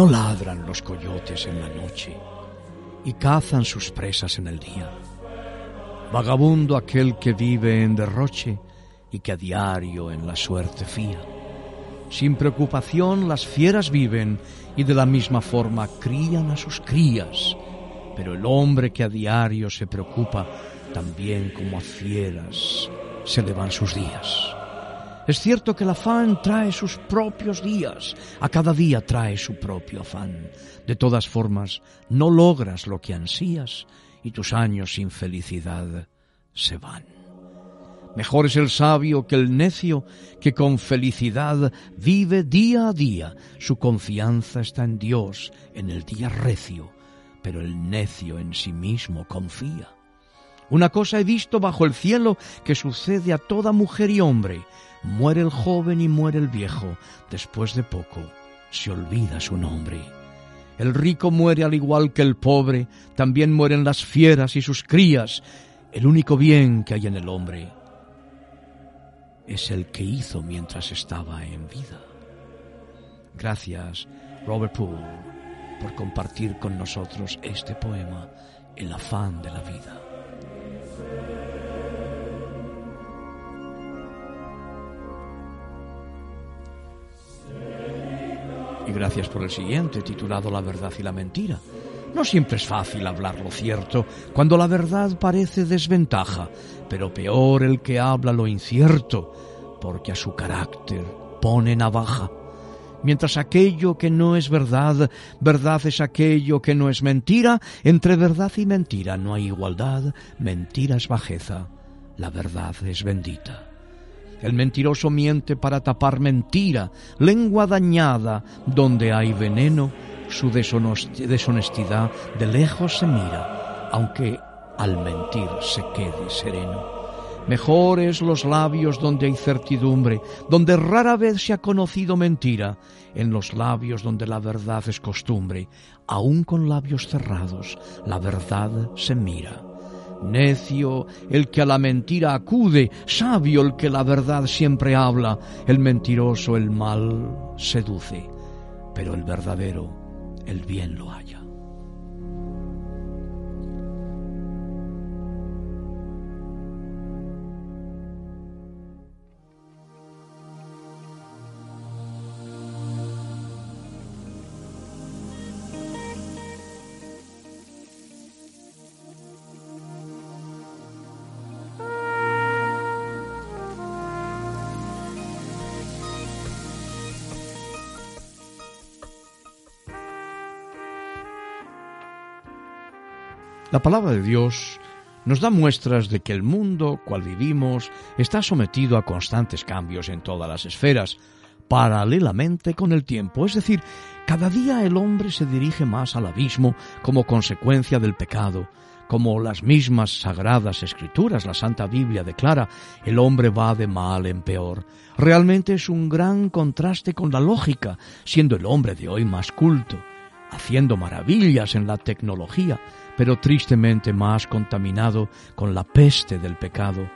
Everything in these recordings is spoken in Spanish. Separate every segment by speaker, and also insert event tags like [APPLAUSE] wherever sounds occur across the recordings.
Speaker 1: No ladran los coyotes en la noche y cazan sus presas en el día. Vagabundo aquel que vive en derroche y que a diario en la suerte fía. Sin preocupación las fieras viven y de la misma forma crían a sus crías, pero el hombre que a diario se preocupa, también como a fieras, se le van sus días. Es cierto que el afán trae sus propios días, a cada día trae su propio afán. De todas formas, no logras lo que ansías y tus años sin felicidad se van. Mejor es el sabio que el necio, que con felicidad vive día a día. Su confianza está en Dios, en el día recio, pero el necio en sí mismo confía. Una cosa he visto bajo el cielo que sucede a toda mujer y hombre, Muere el joven y muere el viejo. Después de poco se olvida su nombre. El rico muere al igual que el pobre, también mueren las fieras y sus crías. El único bien que hay en el hombre es el que hizo mientras estaba en vida. Gracias, Robert Poole, por compartir con nosotros este poema, El afán de la vida. Y gracias por el siguiente, titulado La verdad y la mentira. No siempre es fácil hablar lo cierto cuando la verdad parece desventaja, pero peor el que habla lo incierto, porque a su carácter pone navaja. Mientras aquello que no es verdad, verdad es aquello que no es mentira, entre verdad y mentira no hay igualdad, mentira es bajeza, la verdad es bendita. El mentiroso miente para tapar mentira, lengua dañada, donde hay veneno, su deshonestidad de lejos se mira, aunque al mentir se quede sereno. Mejores los labios donde hay certidumbre, donde rara vez se ha conocido mentira, en los labios donde la verdad es costumbre, aun con labios cerrados, la verdad se mira. Necio el que a la mentira acude, sabio el que la verdad siempre habla, el mentiroso el mal seduce, pero el verdadero el bien lo halla. La palabra de Dios nos da muestras de que el mundo cual vivimos está sometido a constantes cambios en todas las esferas, paralelamente con el tiempo, es decir, cada día el hombre se dirige más al abismo como consecuencia del pecado, como las mismas sagradas escrituras, la Santa Biblia declara, el hombre va de mal en peor. Realmente es un gran contraste con la lógica, siendo el hombre de hoy más culto, haciendo maravillas en la tecnología, pero tristemente más contaminado con la peste del pecado.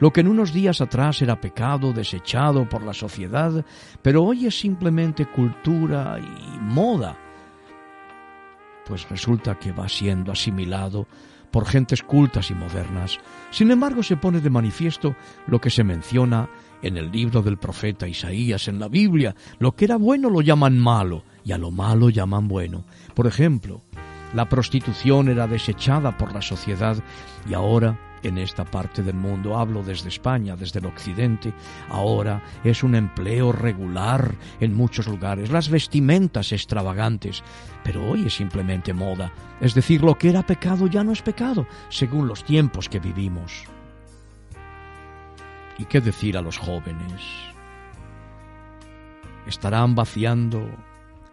Speaker 1: Lo que en unos días atrás era pecado desechado por la sociedad, pero hoy es simplemente cultura y moda, pues resulta que va siendo asimilado por gentes cultas y modernas. Sin embargo, se pone de manifiesto lo que se menciona en el libro del profeta Isaías, en la Biblia. Lo que era bueno lo llaman malo y a lo malo llaman bueno. Por ejemplo, la prostitución era desechada por la sociedad y ahora en esta parte del mundo, hablo desde España, desde el occidente, ahora es un empleo regular en muchos lugares, las vestimentas extravagantes, pero hoy es simplemente moda, es decir, lo que era pecado ya no es pecado, según los tiempos que vivimos. ¿Y qué decir a los jóvenes? Estarán vaciando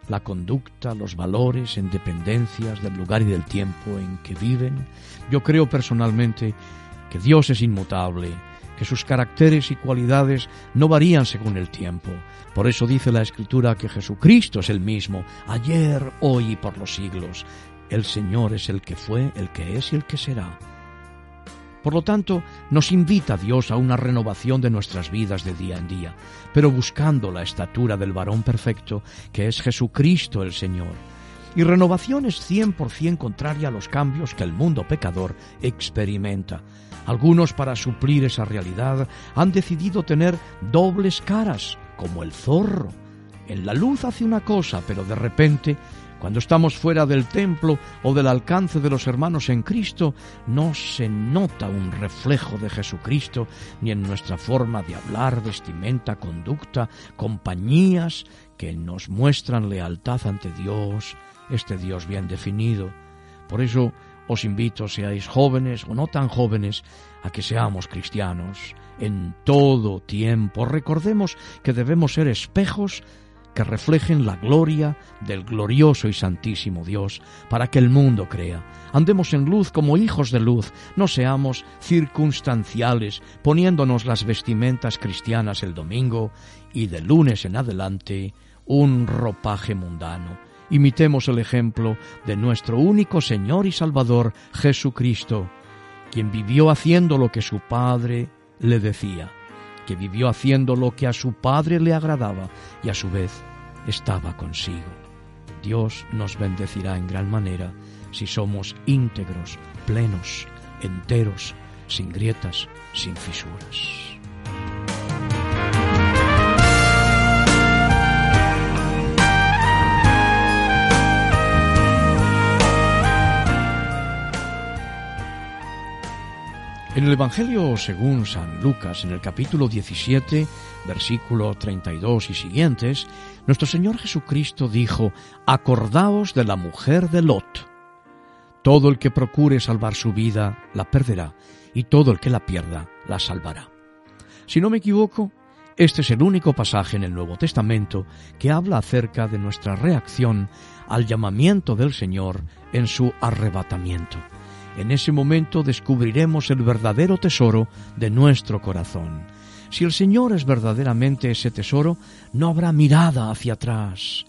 Speaker 1: la conducta, los valores en dependencias del lugar y del tiempo en que viven. Yo creo personalmente que Dios es inmutable, que sus caracteres y cualidades no varían según el tiempo. Por eso dice la Escritura que Jesucristo es el mismo, ayer, hoy y por los siglos. El Señor es el que fue, el que es y el que será. Por lo tanto, nos invita Dios a una renovación de nuestras vidas de día en día, pero buscando la estatura del varón perfecto, que es Jesucristo el Señor. Y renovación es 100% contraria a los cambios que el mundo pecador experimenta. Algunos, para suplir esa realidad, han decidido tener dobles caras, como el zorro. En la luz hace una cosa, pero de repente cuando estamos fuera del templo o del alcance de los hermanos en Cristo, no se nota un reflejo de Jesucristo ni en nuestra forma de hablar, vestimenta, conducta, compañías que nos muestran lealtad ante Dios, este Dios bien definido. Por eso os invito, seáis jóvenes o no tan jóvenes, a que seamos cristianos en todo tiempo. Recordemos que debemos ser espejos que reflejen la gloria del glorioso y santísimo Dios, para que el mundo crea. Andemos en luz como hijos de luz, no seamos circunstanciales, poniéndonos las vestimentas cristianas el domingo y de lunes en adelante un ropaje mundano. Imitemos el ejemplo de nuestro único Señor y Salvador, Jesucristo, quien vivió haciendo lo que su Padre le decía que vivió haciendo lo que a su Padre le agradaba y a su vez estaba consigo. Dios nos bendecirá en gran manera si somos íntegros, plenos, enteros, sin grietas, sin fisuras. En el Evangelio según San Lucas, en el capítulo 17, versículo 32 y siguientes, nuestro Señor Jesucristo dijo, Acordaos de la mujer de Lot. Todo el que procure salvar su vida la perderá, y todo el que la pierda la salvará. Si no me equivoco, este es el único pasaje en el Nuevo Testamento que habla acerca de nuestra reacción al llamamiento del Señor en su arrebatamiento. En ese momento descubriremos el verdadero tesoro de nuestro corazón. Si el Señor es verdaderamente ese tesoro, no habrá mirada hacia atrás.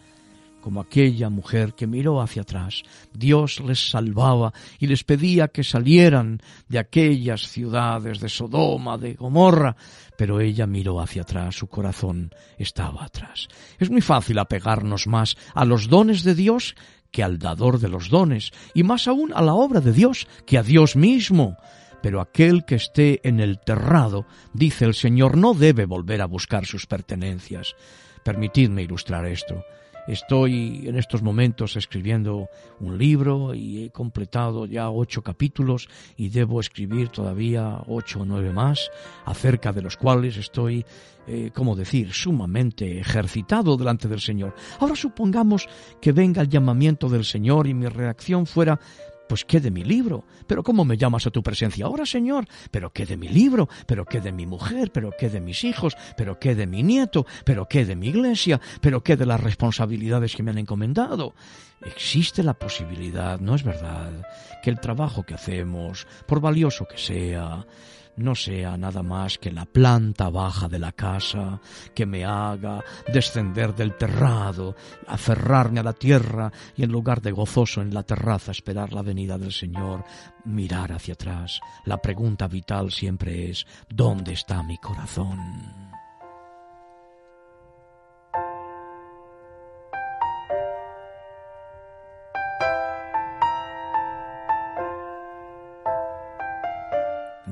Speaker 1: Como aquella mujer que miró hacia atrás, Dios les salvaba y les pedía que salieran de aquellas ciudades de Sodoma, de Gomorra, pero ella miró hacia atrás, su corazón estaba atrás. Es muy fácil apegarnos más a los dones de Dios que al dador de los dones, y más aún a la obra de Dios que a Dios mismo. Pero aquel que esté en el terrado, dice el Señor, no debe volver a buscar sus pertenencias. Permitidme ilustrar esto. Estoy en estos momentos escribiendo un libro y he completado ya ocho capítulos y debo escribir todavía ocho o nueve más, acerca de los cuales estoy, eh, como decir, sumamente ejercitado delante del Señor. Ahora supongamos que venga el llamamiento del Señor y mi reacción fuera Pues qué de mi libro. Pero ¿cómo me llamas a tu presencia ahora, Señor? Pero qué de mi libro, pero qué de mi mujer, pero qué de mis hijos, pero qué de mi nieto, pero qué de mi iglesia, pero qué de las responsabilidades que me han encomendado. Existe la posibilidad, ¿no es verdad?, que el trabajo que hacemos, por valioso que sea, no sea nada más que la planta baja de la casa que me haga descender del terrado, aferrarme a la tierra y en lugar de gozoso en la terraza esperar la venida del Señor, mirar hacia atrás. La pregunta vital siempre es ¿dónde está mi corazón?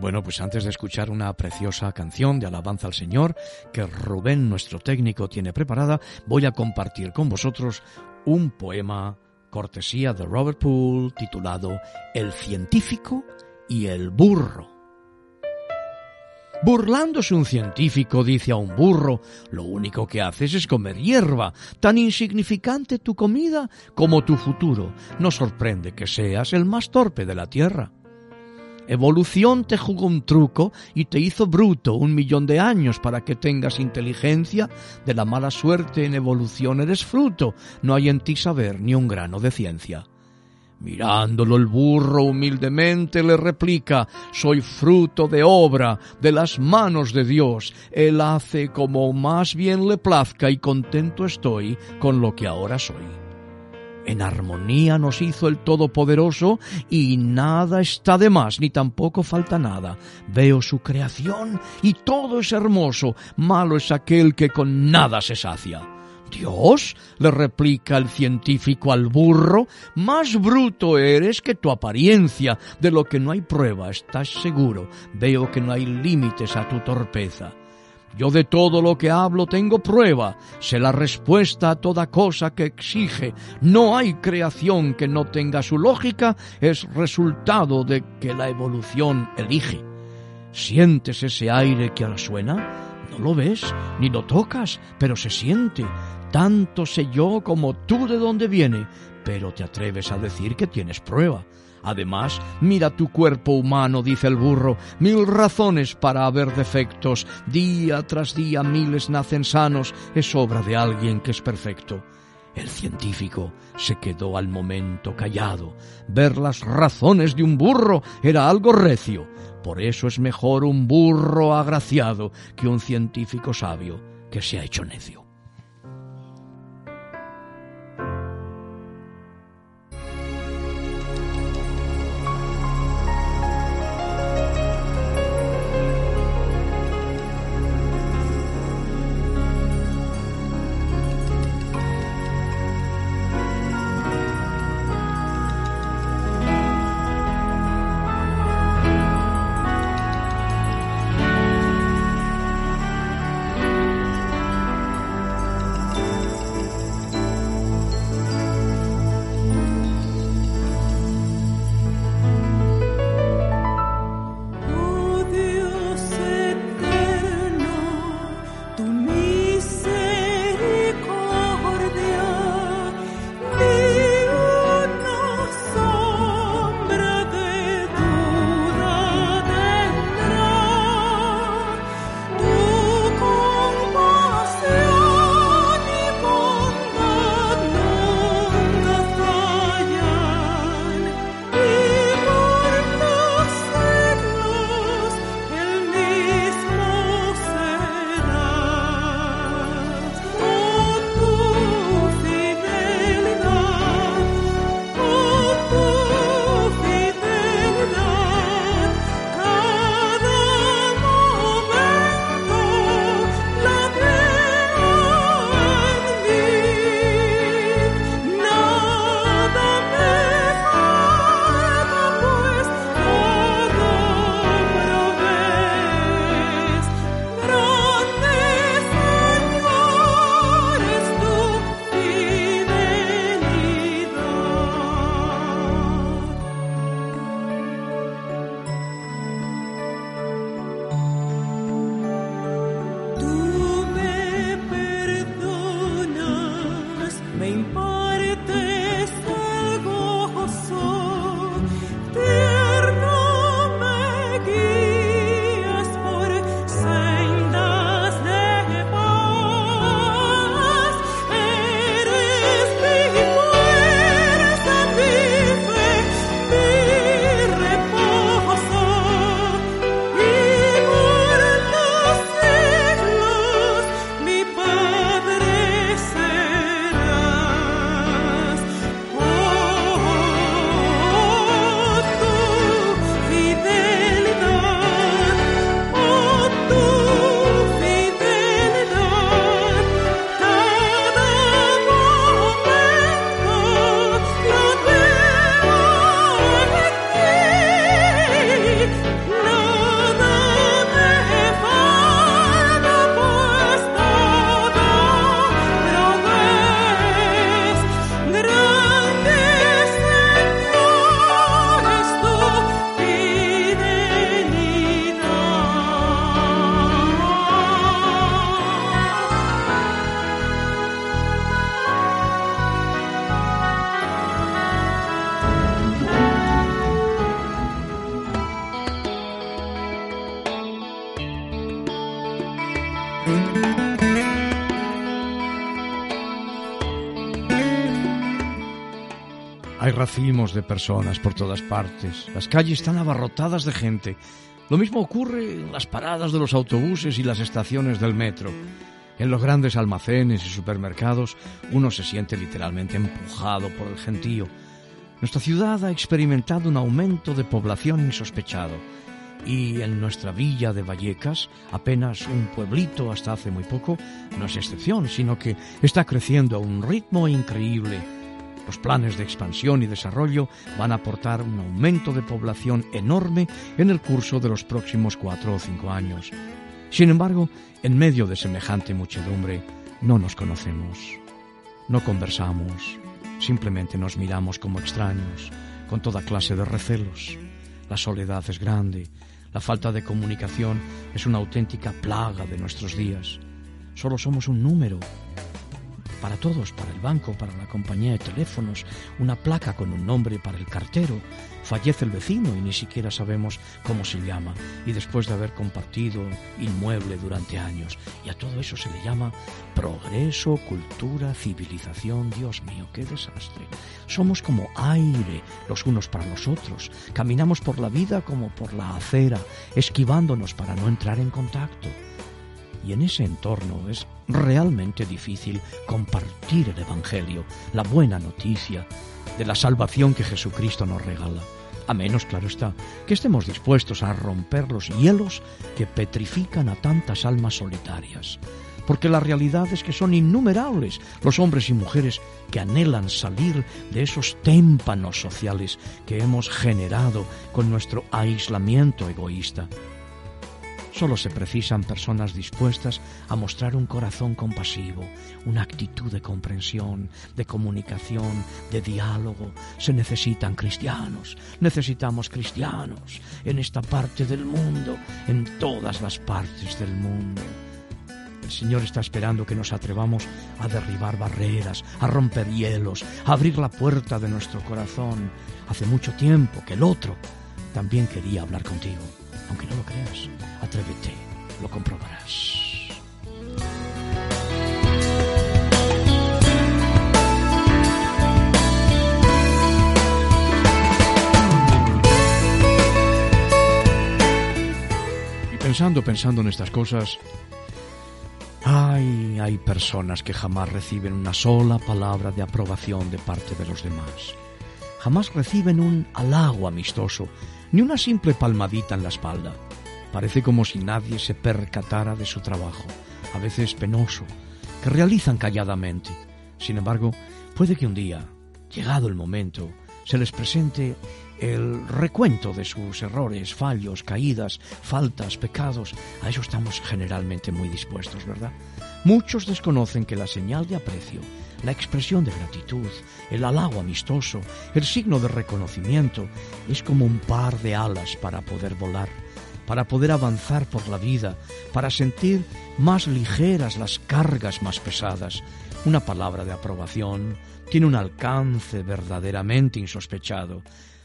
Speaker 1: Bueno, pues antes de escuchar una preciosa canción de alabanza al Señor que Rubén, nuestro técnico, tiene preparada, voy a compartir con vosotros un poema cortesía de Robert Poole titulado El científico y el burro. Burlándose un científico dice a un burro, lo único que haces es comer hierba, tan insignificante tu comida como tu futuro. No sorprende que seas el más torpe de la tierra. Evolución te jugó un truco y te hizo bruto un millón de años para que tengas inteligencia. De la mala suerte en evolución eres fruto. No hay en ti saber ni un grano de ciencia. Mirándolo el burro humildemente le replica, soy fruto de obra de las manos de Dios. Él hace como más bien le plazca y contento estoy con lo que ahora soy. En armonía nos hizo el Todopoderoso y nada está de más, ni tampoco falta nada. Veo su creación y todo es hermoso, malo es aquel que con nada se sacia. Dios, le replica el científico al burro, más bruto eres que tu apariencia, de lo que no hay prueba, estás seguro, veo que no hay límites a tu torpeza. Yo de todo lo que hablo tengo prueba, sé la respuesta a toda cosa que exige. No hay creación que no tenga su lógica, es resultado de que la evolución elige. ¿Sientes ese aire que ahora suena? No lo ves, ni lo tocas, pero se siente. Tanto sé yo como tú de dónde viene, pero te atreves a decir que tienes prueba. Además, mira tu cuerpo humano, dice el burro, mil razones para haber defectos. Día tras día miles nacen sanos, es obra de alguien que es perfecto. El científico se quedó al momento callado. Ver las razones de un burro era algo recio. Por eso es mejor un burro agraciado que un científico sabio que se ha hecho necio. 明白。De personas por todas partes. Las calles están abarrotadas de gente. Lo mismo ocurre en las paradas de los autobuses y las estaciones del metro. En los grandes almacenes y supermercados uno se siente literalmente empujado por el gentío. Nuestra ciudad ha experimentado un aumento de población insospechado y en nuestra villa de Vallecas, apenas un pueblito hasta hace muy poco, no es excepción, sino que está creciendo a un ritmo increíble. Los planes de expansión y desarrollo van a aportar un aumento de población enorme en el curso de los próximos cuatro o cinco años. Sin embargo, en medio de semejante muchedumbre, no nos conocemos, no conversamos, simplemente nos miramos como extraños, con toda clase de recelos. La soledad es grande, la falta de comunicación es una auténtica plaga de nuestros días. Solo somos un número. Para todos, para el banco, para la compañía de teléfonos, una placa con un nombre para el cartero. Fallece el vecino y ni siquiera sabemos cómo se llama. Y después de haber compartido inmueble durante años. Y a todo eso se le llama progreso, cultura, civilización. Dios mío, qué desastre. Somos como aire los unos para los otros. Caminamos por la vida como por la acera, esquivándonos para no entrar en contacto. Y en ese entorno es realmente difícil compartir el Evangelio, la buena noticia de la salvación que Jesucristo nos regala. A menos, claro está, que estemos dispuestos a romper los hielos que petrifican a tantas almas solitarias porque la realidad es que son innumerables los hombres y mujeres que anhelan salir de esos témpanos sociales que hemos generado con nuestro aislamiento egoísta. Solo se precisan personas dispuestas a mostrar un corazón compasivo, una actitud de comprensión, de comunicación, de diálogo. Se necesitan cristianos, necesitamos cristianos en esta parte del mundo, en todas las partes del mundo. El Señor está esperando que nos atrevamos a derribar barreras, a romper hielos, a abrir la puerta de nuestro corazón. Hace mucho tiempo que el otro también quería hablar contigo. Aunque no lo creas, atrévete, lo comprobarás. Y pensando, pensando en estas cosas, Ay, hay personas que jamás reciben una sola palabra de aprobación de parte de los demás. Jamás reciben un halago amistoso, ni una simple palmadita en la espalda. Parece como si nadie se percatara de su trabajo, a veces penoso, que realizan calladamente. Sin embargo, puede que un día, llegado el momento, se les presente el recuento de sus errores, fallos, caídas, faltas, pecados. A eso estamos generalmente muy dispuestos, ¿verdad? Muchos desconocen que la señal de aprecio, la expresión de gratitud, el halago amistoso, el signo de reconocimiento, es como un par de alas para poder volar, para poder avanzar por la vida, para sentir más ligeras las cargas más pesadas. Una palabra de aprobación tiene un alcance verdaderamente insospechado.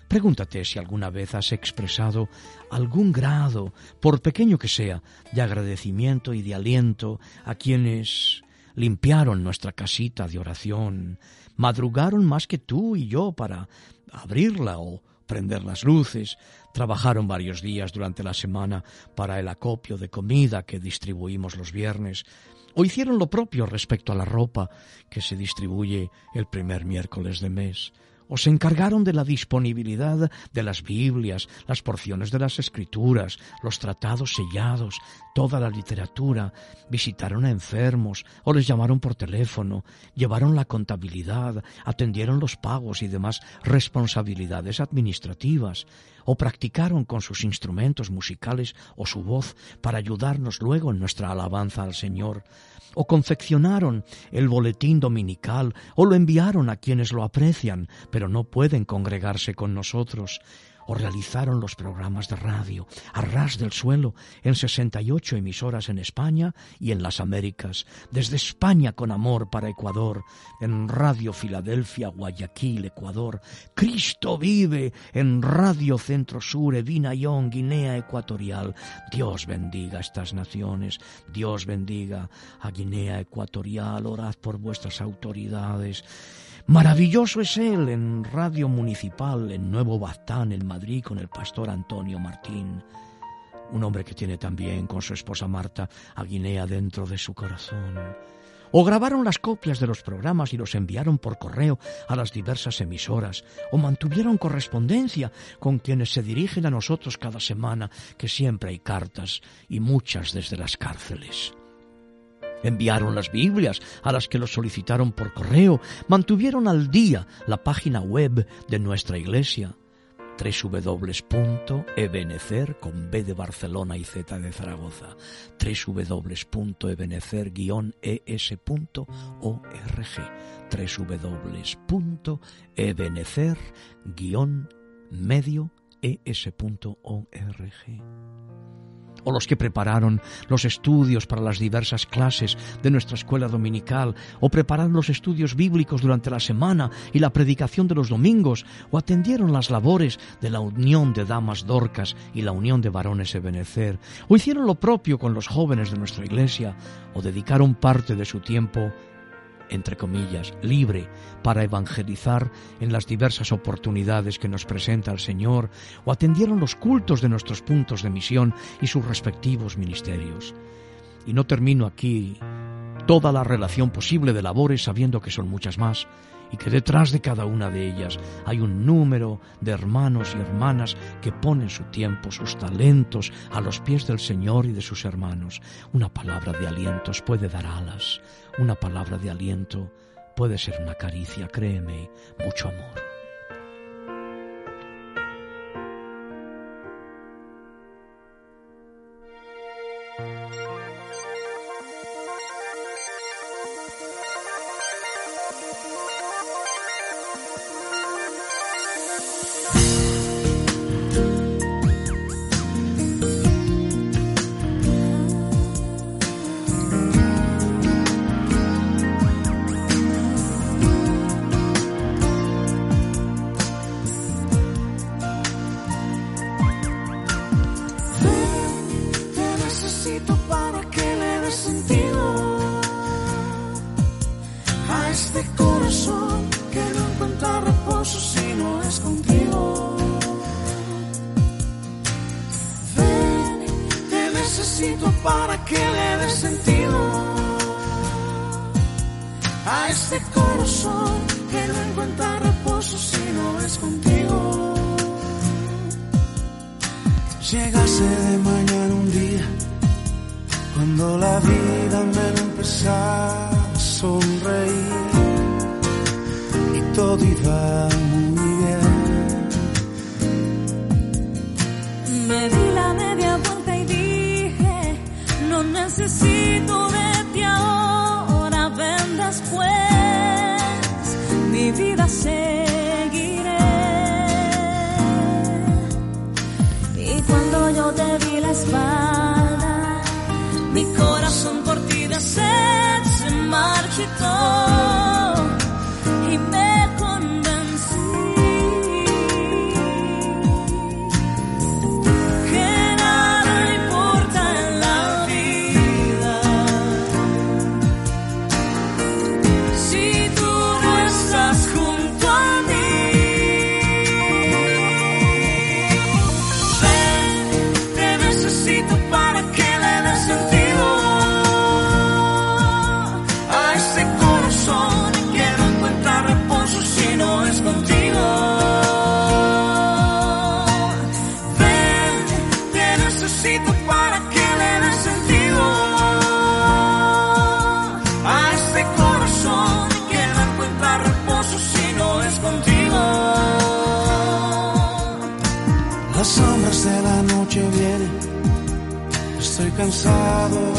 Speaker 1: Pregúntate si alguna vez has expresado algún grado, por pequeño que sea, de agradecimiento y de aliento a quienes limpiaron nuestra casita de oración, madrugaron más que tú y yo para abrirla o prender las luces, trabajaron varios días durante la semana para el acopio de comida que distribuimos los viernes, o hicieron lo propio respecto a la ropa que se distribuye el primer miércoles de mes o se encargaron de la disponibilidad de las Biblias, las porciones de las Escrituras, los tratados sellados, toda la literatura, visitaron a enfermos o les llamaron por teléfono, llevaron la contabilidad, atendieron los pagos y demás responsabilidades administrativas, o practicaron con sus instrumentos musicales o su voz para ayudarnos luego en nuestra alabanza al Señor, o confeccionaron el boletín dominical, o lo enviaron a quienes lo aprecian, pero no pueden congregarse con nosotros, realizaron los programas de radio. A ras del suelo en 68 emisoras en España y en las Américas, desde España con amor para Ecuador, en Radio Filadelfia, Guayaquil, Ecuador, Cristo vive en Radio Centro Sur, Evinayon, Guinea Ecuatorial. Dios bendiga a estas naciones, Dios bendiga a Guinea Ecuatorial, orad por vuestras autoridades Maravilloso es él en Radio Municipal en Nuevo Baztán, en Madrid, con el pastor Antonio Martín. Un hombre que tiene también con su esposa Marta a Guinea dentro de su corazón. O grabaron las copias de los programas y los enviaron por correo a las diversas emisoras, o mantuvieron correspondencia con quienes se dirigen a nosotros cada semana, que siempre hay cartas y muchas desde las cárceles. Enviaron las Biblias a las que los solicitaron por correo, mantuvieron al día la página web de nuestra iglesia www.ebenecer con B de Barcelona y Z de Zaragoza www.ebenecer-es.org www.ebenecer-medio-es.org o los que prepararon los estudios para las diversas clases de nuestra escuela dominical, o prepararon los estudios bíblicos durante la semana y la predicación de los domingos, o atendieron las labores de la Unión de Damas Dorcas y la Unión de Varones Ebenecer, o hicieron lo propio con los jóvenes de nuestra iglesia, o dedicaron parte de su tiempo entre comillas, libre para evangelizar en las diversas oportunidades que nos presenta el Señor o atendieron los cultos de nuestros puntos de misión y sus respectivos ministerios. Y no termino aquí toda la relación posible de labores sabiendo que son muchas más y que detrás de cada una de ellas hay un número de hermanos y hermanas que ponen su tiempo, sus talentos a los pies del Señor y de sus hermanos. Una palabra de aliento puede dar alas, una palabra de aliento puede ser una caricia, créeme, mucho amor.
Speaker 2: muy bien. Me di la media vuelta y dije, no necesito de ti ahora, ven después, mi vida seguiré. Y cuando yo te di la espalda, mi corazón por ti se marchitó. cansado.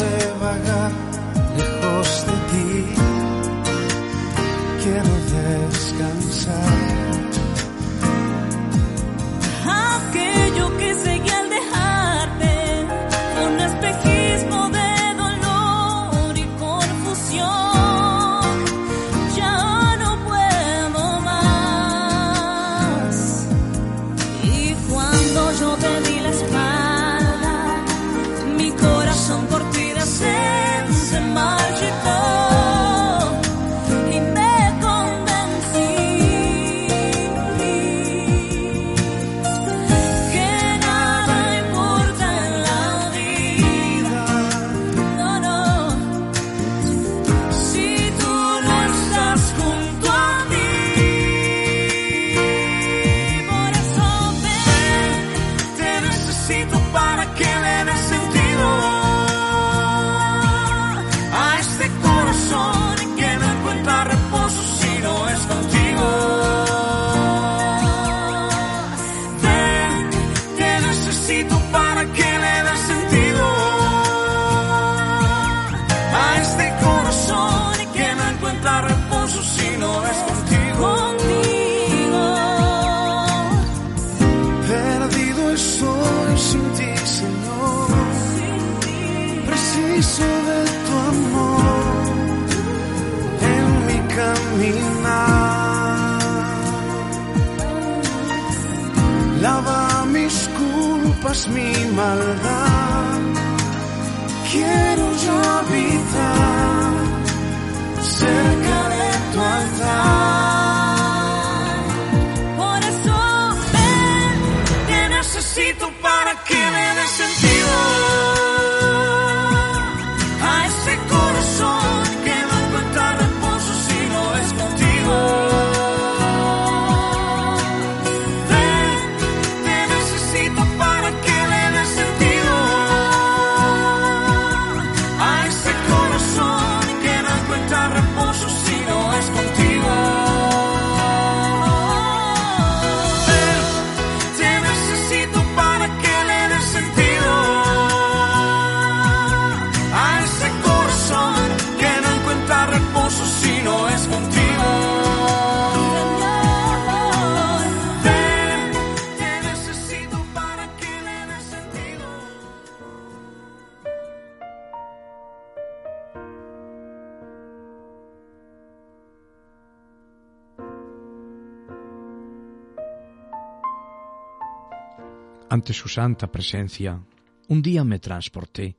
Speaker 1: Ante su santa presencia, un día me transporté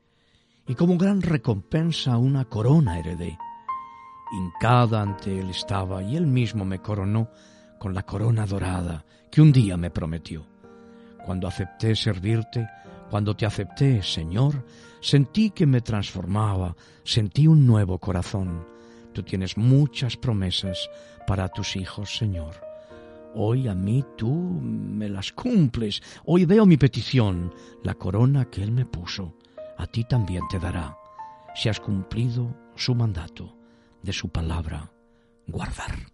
Speaker 1: y como gran recompensa una corona heredé. Hincada ante él estaba y él mismo me coronó con la corona dorada que un día me prometió. Cuando acepté servirte, cuando te acepté, Señor, sentí que me transformaba, sentí un nuevo corazón. Tú tienes muchas promesas para tus hijos, Señor. Hoy a mí tú me las cumples. Hoy veo mi petición, la corona que Él me puso. A ti también te dará, si has cumplido su mandato de su palabra, guardar.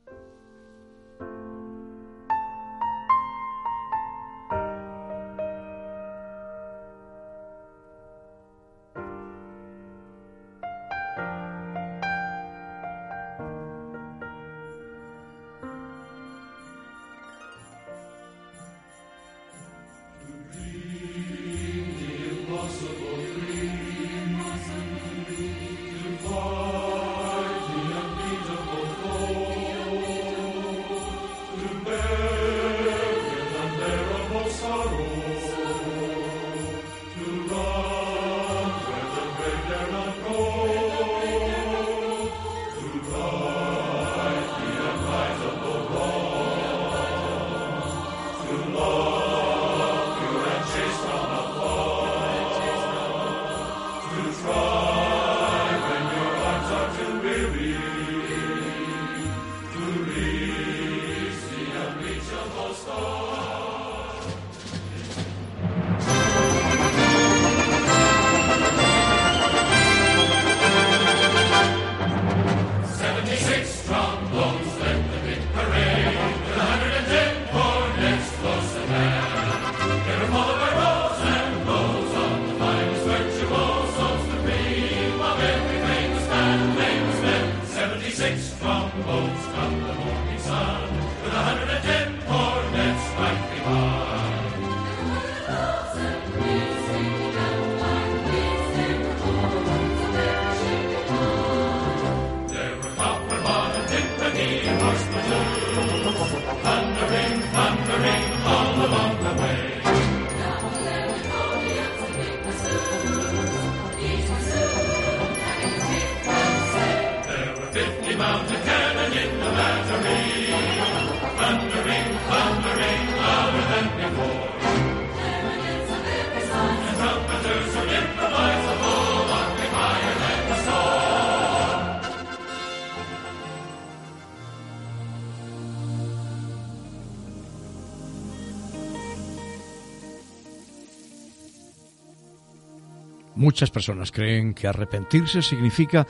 Speaker 1: Muchas personas creen que arrepentirse significa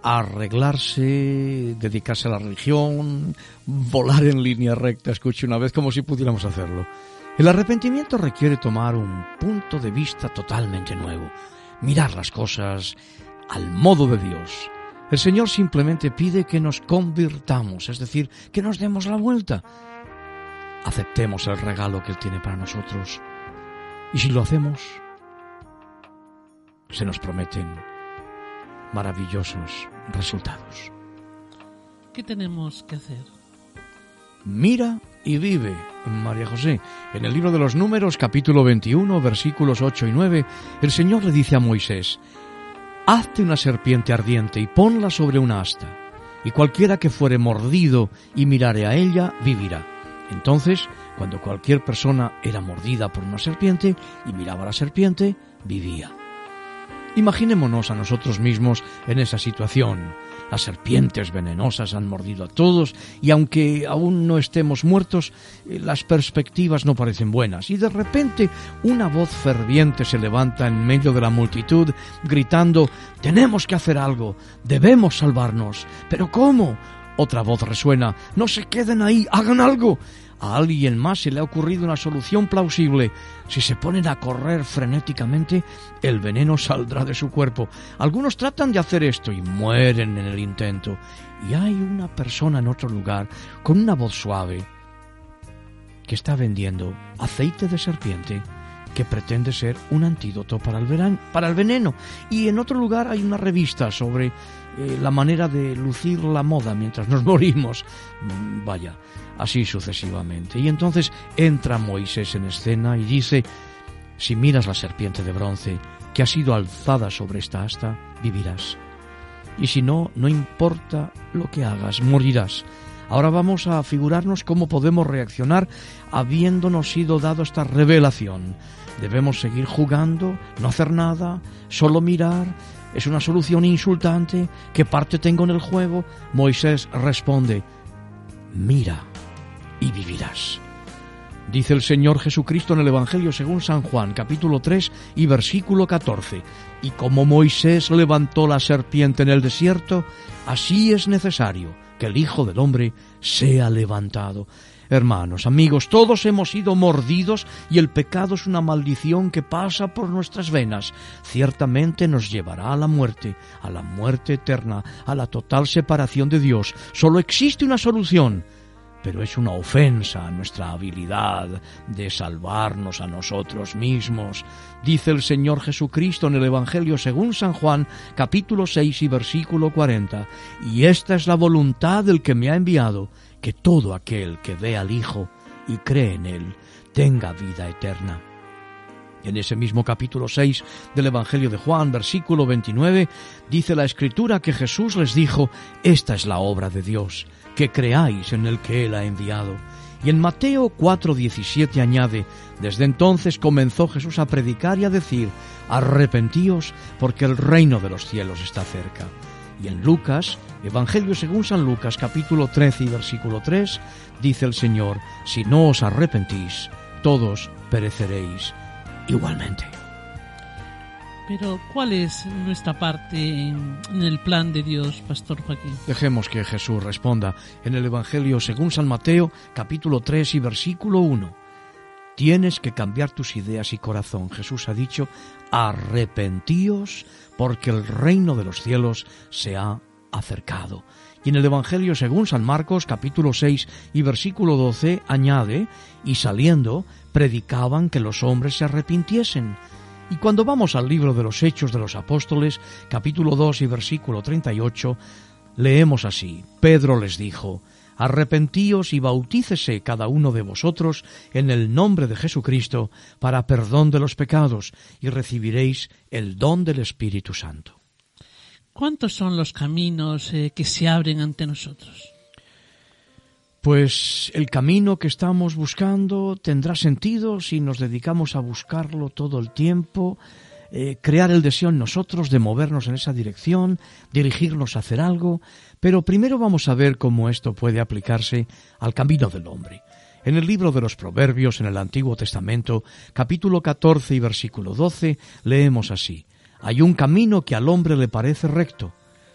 Speaker 1: arreglarse, dedicarse a la religión, volar en línea recta, escuché una vez como si pudiéramos hacerlo. El arrepentimiento requiere tomar un punto de vista totalmente nuevo, mirar las cosas al modo de Dios, El Señor simplemente pide que nos convirtamos, es decir, que nos demos la vuelta. Aceptemos el regalo que Él tiene para nosotros. Y si lo hacemos, se nos prometen maravillosos resultados.
Speaker 3: ¿Qué tenemos que hacer?
Speaker 1: Mira y vive, María José. En el libro de los números, capítulo 21, versículos 8 y 9, el Señor le dice a Moisés, Hazte una serpiente ardiente y ponla sobre una asta, y cualquiera que fuere mordido y mirare a ella, vivirá. Entonces, cuando cualquier persona era mordida por una serpiente y miraba a la serpiente, vivía. Imaginémonos a nosotros mismos en esa situación. Las serpientes venenosas han mordido a todos y aunque aún no estemos muertos, eh, las perspectivas no parecen buenas. Y de repente una voz ferviente se levanta en medio de la multitud gritando, tenemos que hacer algo, debemos salvarnos. ¿Pero cómo? Otra voz resuena, no se queden ahí, hagan algo. A alguien más se le ha ocurrido una solución plausible. Si se ponen a correr frenéticamente, el veneno saldrá de su cuerpo. Algunos tratan de hacer esto y mueren en el intento. Y hay una persona en otro lugar con una voz suave que está vendiendo aceite de serpiente que pretende ser un antídoto para el, veneno. Y en otro lugar hay una revista sobre eh, la manera de lucir la moda mientras nos [LAUGHS] morimos. Mm, Vaya, así sucesivamente. Y entonces entra Moisés en escena y dice, si miras la serpiente de bronce que ha sido alzada sobre esta asta, vivirás. Y si no, no importa lo que hagas, morirás. Ahora vamos a figurarnos cómo podemos reaccionar habiéndonos sido dado esta revelación. Debemos seguir jugando, no hacer nada, solo mirar. Es una solución insultante. ¿Qué parte tengo en el juego? Moisés responde, mira y vivirás. Dice el Señor Jesucristo en el Evangelio según San Juan, capítulo 3 y versículo 14. Y como Moisés levantó la serpiente en el desierto, así es necesario que el Hijo del Hombre sea levantado. Hermanos, amigos, todos hemos sido mordidos y el pecado es una maldición que pasa por nuestras venas. Ciertamente nos llevará a la muerte, a la muerte eterna, a la total separación de Dios. Solo existe una solución, pero es una ofensa a nuestra habilidad de salvarnos a nosotros mismos. Dice el Señor Jesucristo en el Evangelio según San Juan, capítulo 6 y versículo 40, y esta es la voluntad del que me ha enviado, que todo aquel que ve al Hijo y cree en Él tenga vida eterna. En ese mismo capítulo 6 del Evangelio de Juan, versículo 29, dice la Escritura que Jesús les dijo, Esta es la obra de Dios, que creáis en el que Él ha enviado. Y en Mateo 4:17 añade, Desde entonces comenzó Jesús a predicar y a decir, Arrepentíos, porque el reino de los cielos está cerca. Y en Lucas, Evangelio según San Lucas capítulo 13 y versículo 3, dice el Señor, Si no os arrepentís, todos pereceréis igualmente.
Speaker 3: Pero, ¿cuál es nuestra parte en, el plan de Dios, Pastor Joaquín?
Speaker 1: Dejemos que Jesús responda en el Evangelio según San Mateo, capítulo 3 y versículo 1. Tienes que cambiar tus ideas y corazón. Jesús ha dicho, arrepentíos porque el reino de los cielos se ha acercado. Y en el Evangelio según San Marcos, capítulo 6 y versículo 12, añade, y saliendo, predicaban que los hombres se arrepintiesen. Y cuando vamos al libro de los Hechos de los Apóstoles, capítulo 2 y versículo 38, leemos así, Pedro les dijo, Arrepentíos y bautícese cada uno de vosotros en el nombre de Jesucristo para perdón de los pecados, y recibiréis el don del Espíritu Santo.
Speaker 3: ¿Cuántos son los caminos eh, que se abren ante nosotros?
Speaker 1: Pues el camino que estamos buscando tendrá sentido si nos dedicamos a buscarlo todo el tiempo, eh, crear el deseo en nosotros de movernos en esa dirección, dirigirnos a hacer algo, pero primero vamos a ver cómo esto puede aplicarse al camino del hombre. En el libro de los Proverbios, en el Antiguo Testamento, capítulo 14 y versículo 12, leemos así, Hay un camino que al hombre le parece recto,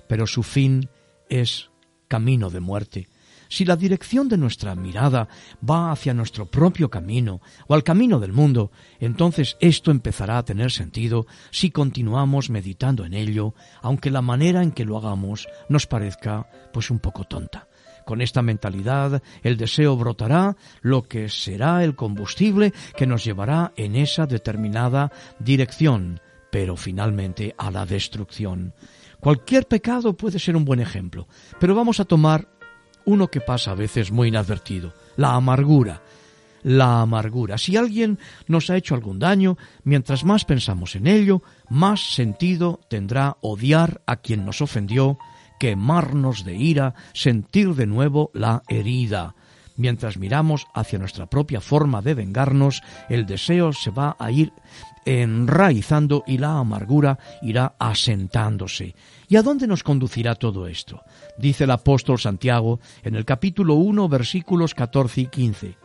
Speaker 1: pero su fin es camino de muerte. Si la dirección de nuestra mirada va hacia nuestro propio camino o al camino del mundo, entonces esto empezará a tener sentido si continuamos meditando en ello, aunque la manera en que lo hagamos nos parezca pues un poco tonta. Con esta mentalidad, el deseo brotará, lo que será el combustible que nos llevará en esa determinada dirección, pero finalmente a la destrucción. Cualquier pecado puede ser un buen ejemplo, pero vamos a tomar uno que pasa a veces muy inadvertido, la amargura. La amargura. Si alguien nos ha hecho algún daño, mientras más pensamos en ello, más sentido tendrá odiar a quien nos ofendió, quemarnos de ira, sentir de nuevo la herida. Mientras miramos hacia nuestra propia forma de vengarnos, el deseo se va a ir enraizando y la amargura irá asentándose. ¿Y a dónde nos conducirá todo esto? Dice el apóstol Santiago en el capítulo 1 versículos 14 y 15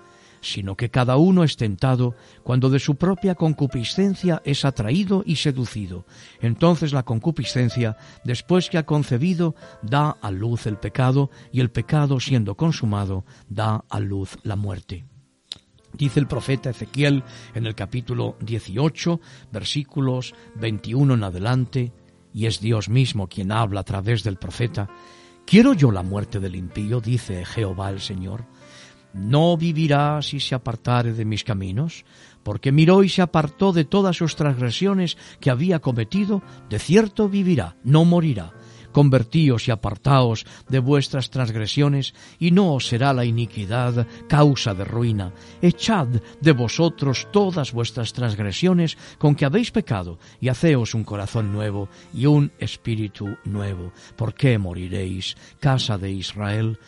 Speaker 1: sino que cada uno es tentado cuando de su propia concupiscencia es atraído y seducido. Entonces la concupiscencia, después que ha concebido, da a luz el pecado, y el pecado, siendo consumado, da a luz la muerte. Dice el profeta Ezequiel en el capítulo 18, versículos 21 en adelante, y es Dios mismo quien habla a través del profeta, ¿Quiero yo la muerte del impío? dice Jehová el Señor. ¿No vivirá si se apartare de mis caminos? Porque miró y se apartó de todas sus transgresiones que había cometido, de cierto vivirá, no morirá Convertíos y apartaos de vuestras transgresiones, y no os será la iniquidad causa de ruina. Echad de vosotros todas vuestras transgresiones con que habéis pecado, y haceos un corazón nuevo y un espíritu nuevo. ¿Por qué moriréis, casa de Israel?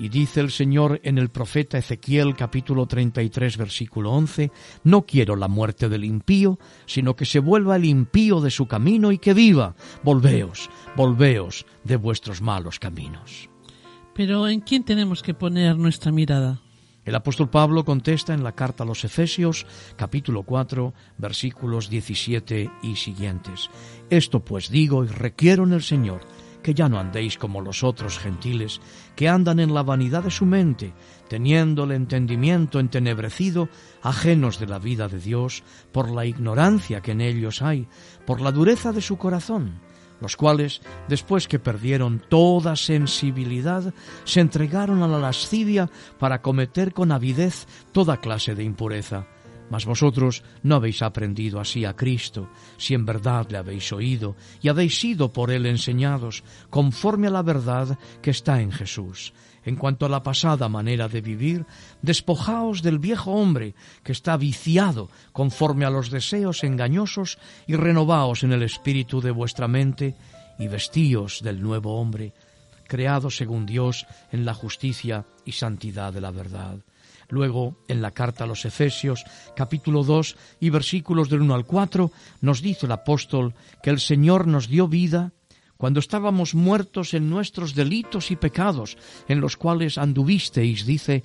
Speaker 1: Y dice el Señor en el profeta Ezequiel capítulo 33 versículo 11, No quiero la muerte del impío, sino que se vuelva el impío de su camino y que viva. Volveos, volveos de vuestros malos caminos.
Speaker 3: Pero ¿en quién tenemos que poner nuestra mirada?
Speaker 1: El apóstol Pablo contesta en la carta a los Efesios, capítulo 4, versículos 17 y siguientes. Esto pues digo y requiero en el Señor que ya no andéis como los otros gentiles, que andan en la vanidad de su mente, teniendo el entendimiento entenebrecido, ajenos de la vida de Dios, por la ignorancia que en ellos hay, por la dureza de su corazón, los cuales, después que perdieron toda sensibilidad, se entregaron a la lascivia para cometer con avidez toda clase de impureza mas vosotros no habéis aprendido así a Cristo, si en verdad le habéis oído y habéis sido por él enseñados, conforme a la verdad que está en Jesús. En cuanto a la pasada manera de vivir, despojaos del viejo hombre que está viciado conforme a los deseos engañosos y renovaos en el espíritu de vuestra mente y vestíos del nuevo hombre, creado según Dios en la justicia y santidad de la verdad. Luego, en la carta a los Efesios, capítulo 2 y versículos del 1 al 4, nos dice el apóstol que el Señor nos dio vida cuando estábamos muertos en nuestros delitos y pecados, en los cuales anduvisteis, dice,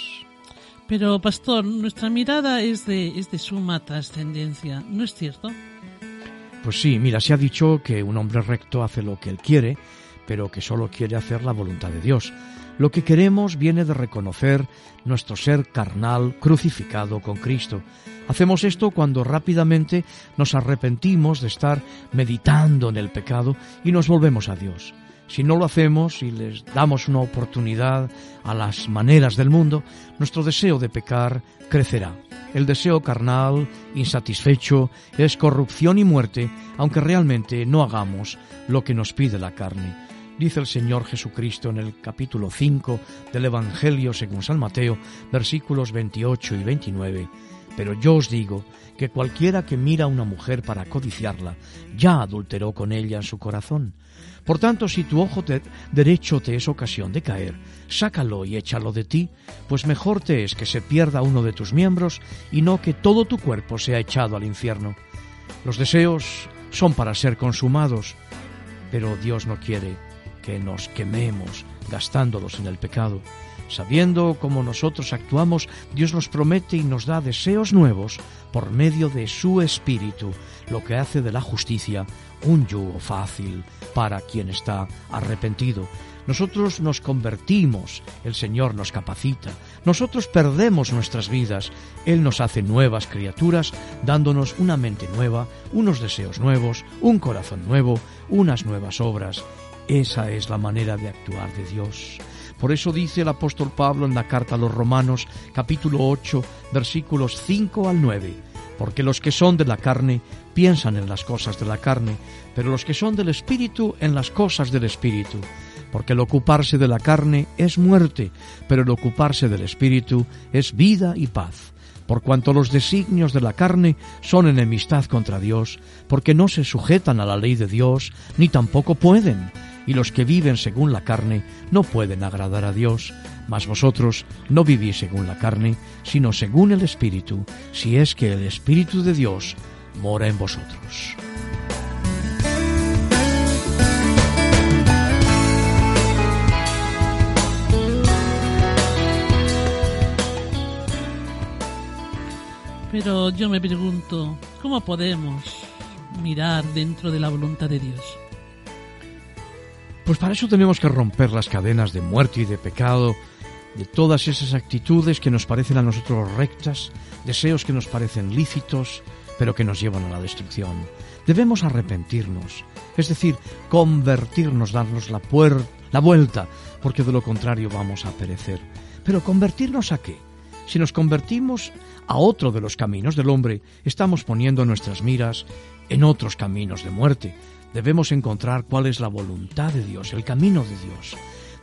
Speaker 3: Pero, pastor, nuestra mirada es de, es de suma trascendencia, ¿no es cierto?
Speaker 1: Pues sí, mira, se ha dicho que un hombre recto hace lo que él quiere, pero que solo quiere hacer la voluntad de Dios. Lo que queremos viene de reconocer nuestro ser carnal crucificado con Cristo. Hacemos esto cuando rápidamente nos arrepentimos de estar meditando en el pecado y nos volvemos a Dios. Si no lo hacemos y les damos una oportunidad a las maneras del mundo, nuestro deseo de pecar crecerá. El deseo carnal, insatisfecho, es corrupción y muerte, aunque realmente no hagamos lo que nos pide la carne dice el Señor Jesucristo en el capítulo 5 del Evangelio según San Mateo, versículos 28 y 29, Pero yo os digo que cualquiera que mira a una mujer para codiciarla, ya adulteró con ella en su corazón. Por tanto, si tu ojo te- derecho te es ocasión de caer, sácalo y échalo de ti, pues mejor te es que se pierda uno de tus miembros y no que todo tu cuerpo sea echado al infierno. Los deseos son para ser consumados, pero Dios no quiere que nos quememos gastándolos en el pecado. Sabiendo cómo nosotros actuamos, Dios nos promete y nos da deseos nuevos por medio de su Espíritu, lo que hace de la justicia un yugo fácil para quien está arrepentido. Nosotros nos convertimos, el Señor nos capacita, nosotros perdemos nuestras vidas, Él nos hace nuevas criaturas, dándonos una mente nueva, unos deseos nuevos, un corazón nuevo, unas nuevas obras. Esa es la manera de actuar de Dios. Por eso dice el apóstol Pablo en la carta a los Romanos, capítulo 8, versículos 5 al 9, porque los que son de la carne piensan en las cosas de la carne, pero los que son del Espíritu en las cosas del Espíritu. Porque el ocuparse de la carne es muerte, pero el ocuparse del Espíritu es vida y paz. Por cuanto los designios de la carne son enemistad contra Dios, porque no se sujetan a la ley de Dios, ni tampoco pueden y los que viven según la carne no pueden agradar a Dios. Mas vosotros no vivís según la carne, sino según el Espíritu, si es que el Espíritu de Dios mora en vosotros.
Speaker 3: Pero yo me pregunto, ¿cómo podemos mirar dentro de la voluntad de Dios?
Speaker 1: Pues para eso tenemos que romper las cadenas de muerte y de pecado, de todas esas actitudes que nos parecen a nosotros rectas, deseos que nos parecen lícitos, pero que nos llevan a la destrucción. Debemos arrepentirnos, es decir, convertirnos, darnos la, puer- la vuelta, porque de lo contrario vamos a perecer. Pero convertirnos a qué? Si nos convertimos a otro de los caminos del hombre, estamos poniendo nuestras miras en otros caminos de muerte. Debemos encontrar cuál es la voluntad de Dios, el camino de Dios.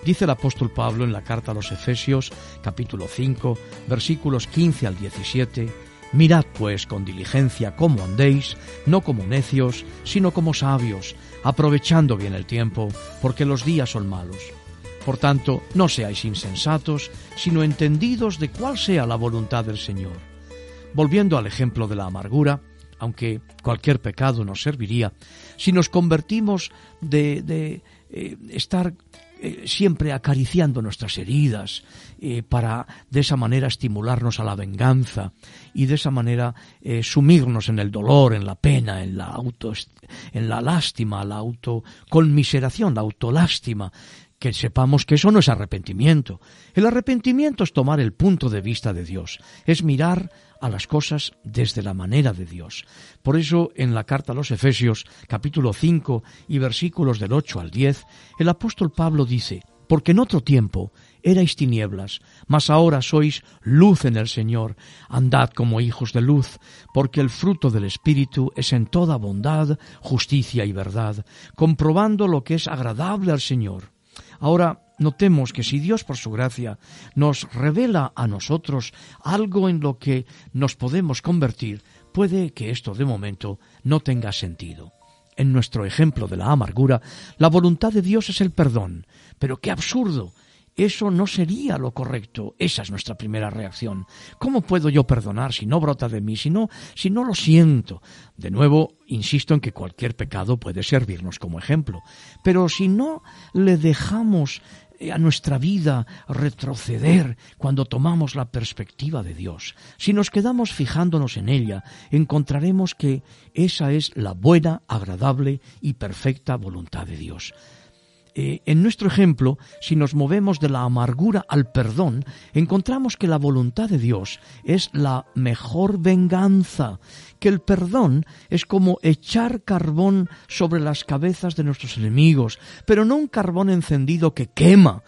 Speaker 1: Dice el apóstol Pablo en la carta a los Efesios, capítulo 5, versículos 15 al 17, Mirad pues con diligencia cómo andéis, no como necios, sino como sabios, aprovechando bien el tiempo, porque los días son malos. Por tanto, no seáis insensatos, sino entendidos de cuál sea la voluntad del Señor. Volviendo al ejemplo de la amargura, aunque cualquier pecado nos serviría, si nos convertimos de, de, eh, estar eh, siempre acariciando nuestras heridas eh, para de esa manera estimularnos a la venganza y de esa manera eh, sumirnos en el dolor, en la pena, en la auto, en la lástima, la autoconmiseración, la autolástima, que sepamos que eso no es arrepentimiento. El arrepentimiento es tomar el punto de vista de Dios, es mirar a las cosas desde la manera de Dios. Por eso en la carta a los Efesios capítulo 5 y versículos del 8 al 10, el apóstol Pablo dice, porque en otro tiempo erais tinieblas, mas ahora sois luz en el Señor, andad como hijos de luz, porque el fruto del Espíritu es en toda bondad, justicia y verdad, comprobando lo que es agradable al Señor. Ahora, notemos que si Dios por su gracia nos revela a nosotros algo en lo que nos podemos convertir, puede que esto de momento no tenga sentido. En nuestro ejemplo de la amargura, la voluntad de Dios es el perdón. Pero qué absurdo. Eso no sería lo correcto. Esa es nuestra primera reacción. ¿Cómo puedo yo perdonar si no brota de mí, si no, si no lo siento? De nuevo, insisto en que cualquier pecado puede servirnos como ejemplo. Pero si no le dejamos a nuestra vida retroceder cuando tomamos la perspectiva de Dios. Si nos quedamos fijándonos en ella, encontraremos que esa es la buena, agradable y perfecta voluntad de Dios. Eh, en nuestro ejemplo, si nos movemos de la amargura al perdón, encontramos que la voluntad de Dios es la mejor venganza, que el perdón es como echar carbón sobre las cabezas de nuestros enemigos, pero no un carbón encendido que quema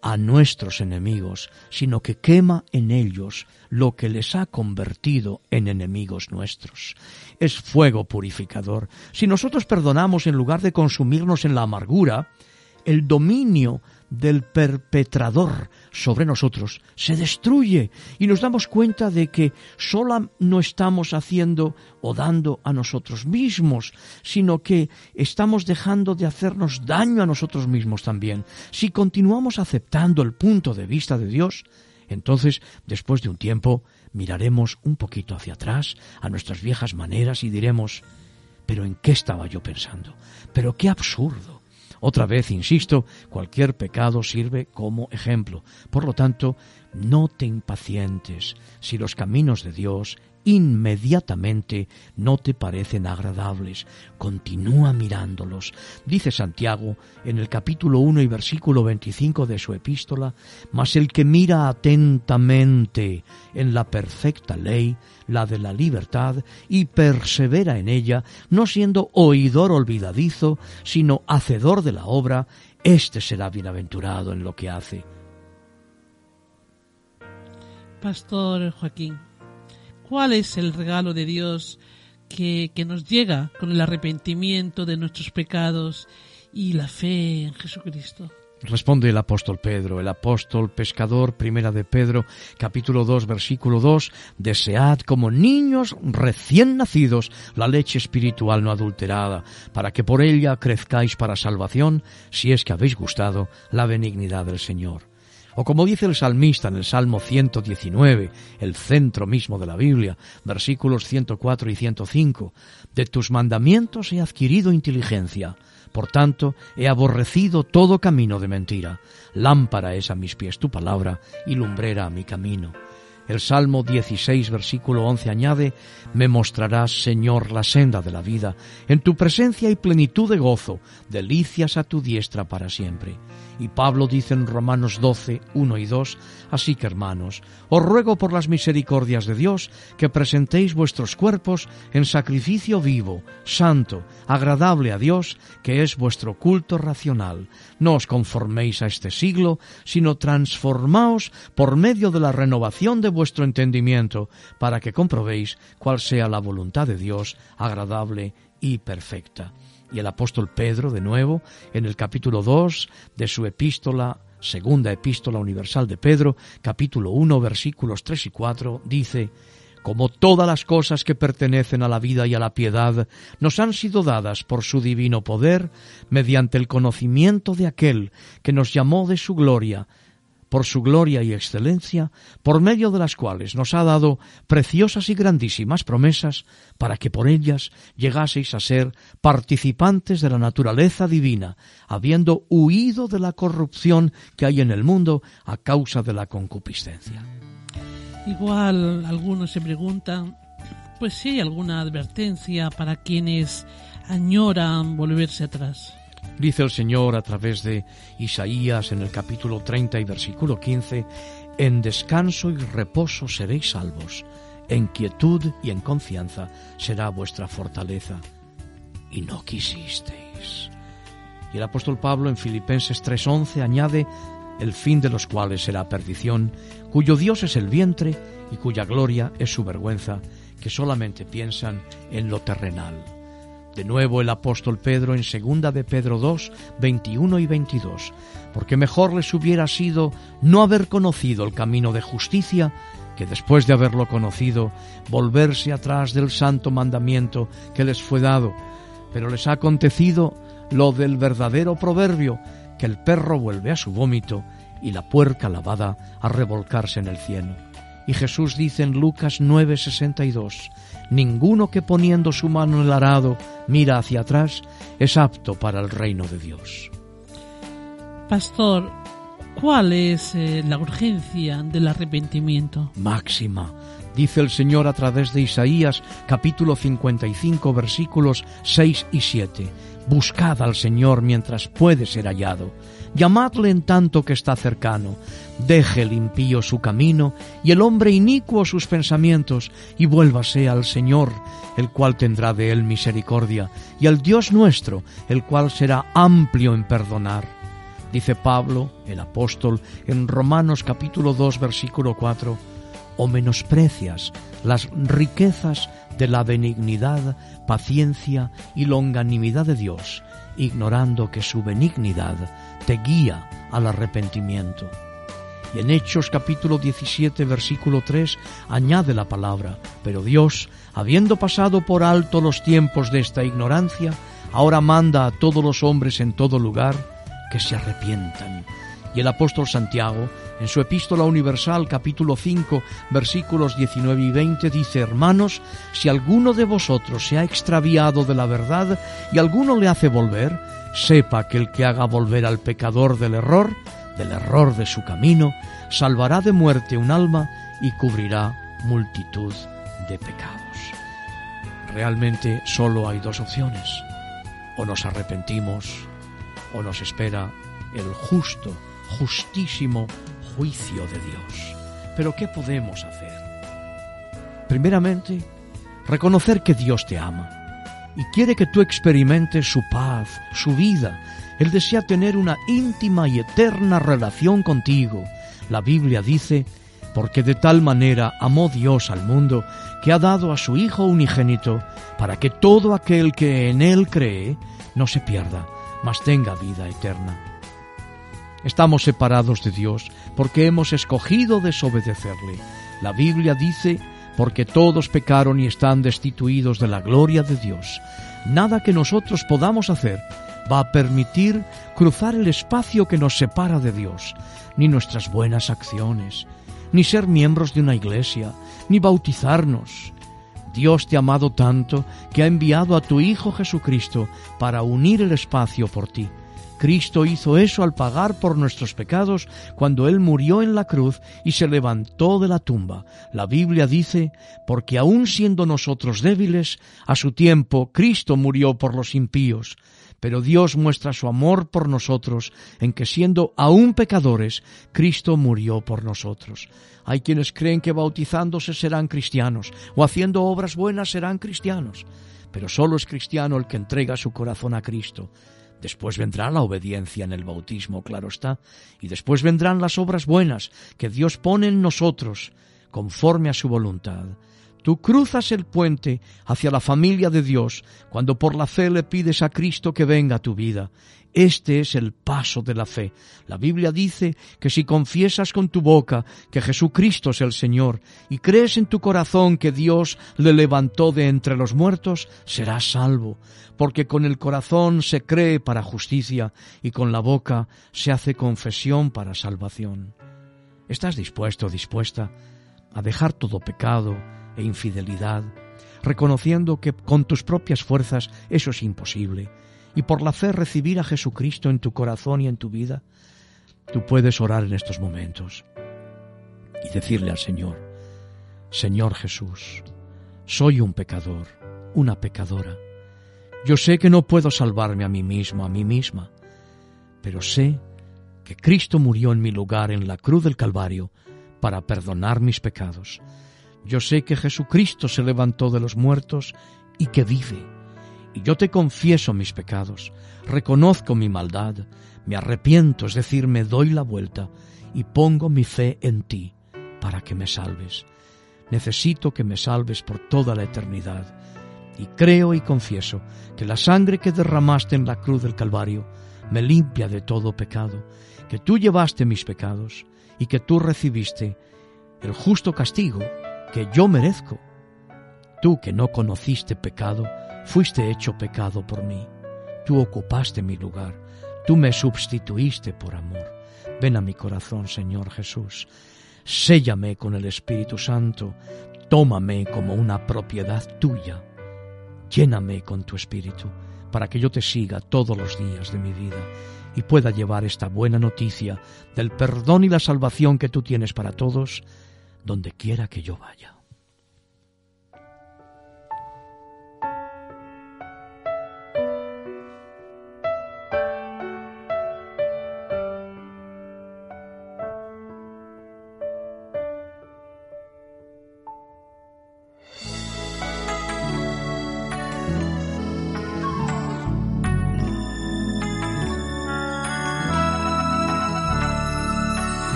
Speaker 1: a nuestros enemigos, sino que quema en ellos lo que les ha convertido en enemigos nuestros. Es fuego purificador. Si nosotros perdonamos en lugar de consumirnos en la amargura, el dominio del perpetrador sobre nosotros se destruye y nos damos cuenta de que sola no estamos haciendo o dando a nosotros mismos, sino que estamos dejando de hacernos daño a nosotros mismos también. Si continuamos aceptando el punto de vista de Dios, entonces, después de un tiempo, miraremos un poquito hacia atrás, a nuestras viejas maneras, y diremos, pero ¿en qué estaba yo pensando? Pero qué absurdo. Otra vez, insisto, cualquier pecado sirve como ejemplo. Por lo tanto, no te impacientes si los caminos de Dios inmediatamente no te parecen agradables. Continúa mirándolos. Dice Santiago en el capítulo 1 y versículo 25 de su epístola, mas el que mira atentamente en la perfecta ley, la de la libertad, y persevera en ella, no siendo oidor olvidadizo, sino hacedor de la obra, éste será bienaventurado en lo que hace.
Speaker 3: Pastor Joaquín, ¿cuál es el regalo de Dios que, que nos llega con el arrepentimiento de nuestros pecados y la fe en Jesucristo?
Speaker 1: Responde el apóstol Pedro, el apóstol pescador, primera de Pedro, capítulo 2, versículo 2, desead como niños recién nacidos la leche espiritual no adulterada, para que por ella crezcáis para salvación, si es que habéis gustado la benignidad del Señor. O como dice el salmista en el Salmo 119, el centro mismo de la Biblia, versículos 104 y 105, de tus mandamientos he adquirido inteligencia, por tanto he aborrecido todo camino de mentira. Lámpara es a mis pies tu palabra y lumbrera a mi camino. El Salmo 16, versículo 11 añade, Me mostrarás, Señor, la senda de la vida, en tu presencia hay plenitud de gozo, delicias a tu diestra para siempre. Y Pablo dice en Romanos 12, 1 y 2, Así que hermanos, os ruego por las misericordias de Dios que presentéis vuestros cuerpos en sacrificio vivo, santo, agradable a Dios, que es vuestro culto racional. No os conforméis a este siglo, sino transformaos por medio de la renovación de vuestro entendimiento, para que comprobéis cuál sea la voluntad de Dios, agradable y perfecta. Y el apóstol Pedro, de nuevo, en el capítulo 2 de su epístola, segunda epístola universal de Pedro, capítulo 1, versículos 3 y 4, dice, como todas las cosas que pertenecen a la vida y a la piedad nos han sido dadas por su divino poder, mediante el conocimiento de aquel que nos llamó de su gloria, por su gloria y excelencia, por medio de las cuales nos ha dado preciosas y grandísimas promesas, para que por ellas llegaseis a ser participantes de la naturaleza divina, habiendo huido de la corrupción que hay en el mundo a causa de la concupiscencia.
Speaker 3: Igual algunos se preguntan, pues si hay alguna advertencia para quienes añoran volverse atrás.
Speaker 1: Dice el Señor a través de Isaías en el capítulo 30 y versículo 15, En descanso y reposo seréis salvos, en quietud y en confianza será vuestra fortaleza. Y no quisisteis. Y el apóstol Pablo en Filipenses 3:11 añade, el fin de los cuales será perdición, cuyo Dios es el vientre y cuya gloria es su vergüenza, que solamente piensan en lo terrenal. De nuevo el apóstol Pedro en segunda de Pedro 2, 21 y 22, porque mejor les hubiera sido no haber conocido el camino de justicia que después de haberlo conocido volverse atrás del santo mandamiento que les fue dado, pero les ha acontecido lo del verdadero proverbio, que el perro vuelve a su vómito y la puerca lavada a revolcarse en el cieno. Y Jesús dice en Lucas 9:62, Ninguno que poniendo su mano en el arado mira hacia atrás es apto para el reino de Dios.
Speaker 3: Pastor, ¿cuál es eh, la urgencia del arrepentimiento?
Speaker 1: Máxima, dice el Señor a través de Isaías capítulo 55 versículos 6 y 7. Buscad al Señor mientras puede ser hallado. Llamadle en tanto que está cercano. Deje el impío su camino y el hombre inicuo sus pensamientos y vuélvase al Señor, el cual tendrá de él misericordia, y al Dios nuestro, el cual será amplio en perdonar. Dice Pablo, el apóstol, en Romanos capítulo 2 versículo 4, o menosprecias las riquezas de la benignidad, paciencia y longanimidad de Dios, ignorando que su benignidad te guía al arrepentimiento. Y en Hechos capítulo 17 versículo 3 añade la palabra, pero Dios, habiendo pasado por alto los tiempos de esta ignorancia, ahora manda a todos los hombres en todo lugar que se arrepientan. Y el apóstol Santiago, en su epístola universal capítulo 5 versículos 19 y 20 dice, Hermanos, si alguno de vosotros se ha extraviado de la verdad y alguno le hace volver, sepa que el que haga volver al pecador del error, del error de su camino, salvará de muerte un alma y cubrirá multitud de pecados. Realmente solo hay dos opciones. O nos arrepentimos o nos espera el justo, justísimo juicio de Dios. Pero ¿qué podemos hacer? Primeramente, reconocer que Dios te ama y quiere que tú experimentes su paz, su vida. Él desea tener una íntima y eterna relación contigo. La Biblia dice, porque de tal manera amó Dios al mundo que ha dado a su Hijo unigénito para que todo aquel que en Él cree no se pierda, mas tenga vida eterna. Estamos separados de Dios porque hemos escogido desobedecerle. La Biblia dice, porque todos pecaron y están destituidos de la gloria de Dios. Nada que nosotros podamos hacer va a permitir cruzar el espacio que nos separa de Dios, ni nuestras buenas acciones, ni ser miembros de una iglesia, ni bautizarnos. Dios te ha amado tanto que ha enviado a tu Hijo Jesucristo para unir el espacio por ti. Cristo hizo eso al pagar por nuestros pecados cuando Él murió en la cruz y se levantó de la tumba. La Biblia dice, porque aun siendo nosotros débiles, a su tiempo Cristo murió por los impíos. Pero Dios muestra su amor por nosotros en que siendo aún pecadores, Cristo murió por nosotros. Hay quienes creen que bautizándose serán cristianos o haciendo obras buenas serán cristianos. Pero solo es cristiano el que entrega su corazón a Cristo. Después vendrá la obediencia en el bautismo, claro está, y después vendrán las obras buenas que Dios pone en nosotros conforme a su voluntad. Tú cruzas el puente hacia la familia de Dios cuando por la fe le pides a Cristo que venga a tu vida. Este es el paso de la fe. La Biblia dice que si confiesas con tu boca que Jesucristo es el Señor y crees en tu corazón que Dios le levantó de entre los muertos, serás salvo, porque con el corazón se cree para justicia y con la boca se hace confesión para salvación. ¿Estás dispuesto, dispuesta a dejar todo pecado e infidelidad, reconociendo que con tus propias fuerzas eso es imposible, y por la fe recibir a Jesucristo en tu corazón y en tu vida, tú puedes orar en estos momentos y decirle al Señor, Señor Jesús, soy un pecador, una pecadora. Yo sé que no puedo salvarme a mí mismo, a mí misma, pero sé que Cristo murió en mi lugar en la cruz del Calvario para perdonar mis pecados. Yo sé que Jesucristo se levantó de los muertos y que vive. Y yo te confieso mis pecados, reconozco mi maldad, me arrepiento, es decir, me doy la vuelta y pongo mi fe en ti para que me salves. Necesito que me salves por toda la eternidad. Y creo y confieso que la sangre que derramaste en la cruz del Calvario me limpia de todo pecado, que tú llevaste mis pecados y que tú recibiste el justo castigo que yo merezco. Tú que no conociste pecado, fuiste hecho pecado por mí. Tú ocupaste mi lugar, tú me sustituiste por amor. Ven a mi corazón, Señor Jesús. Séllame con el Espíritu Santo, tómame como una propiedad tuya. Lléname con tu Espíritu, para que yo te siga todos los días de mi vida y pueda llevar esta buena noticia del perdón y la salvación que tú tienes para todos donde quiera que yo vaya.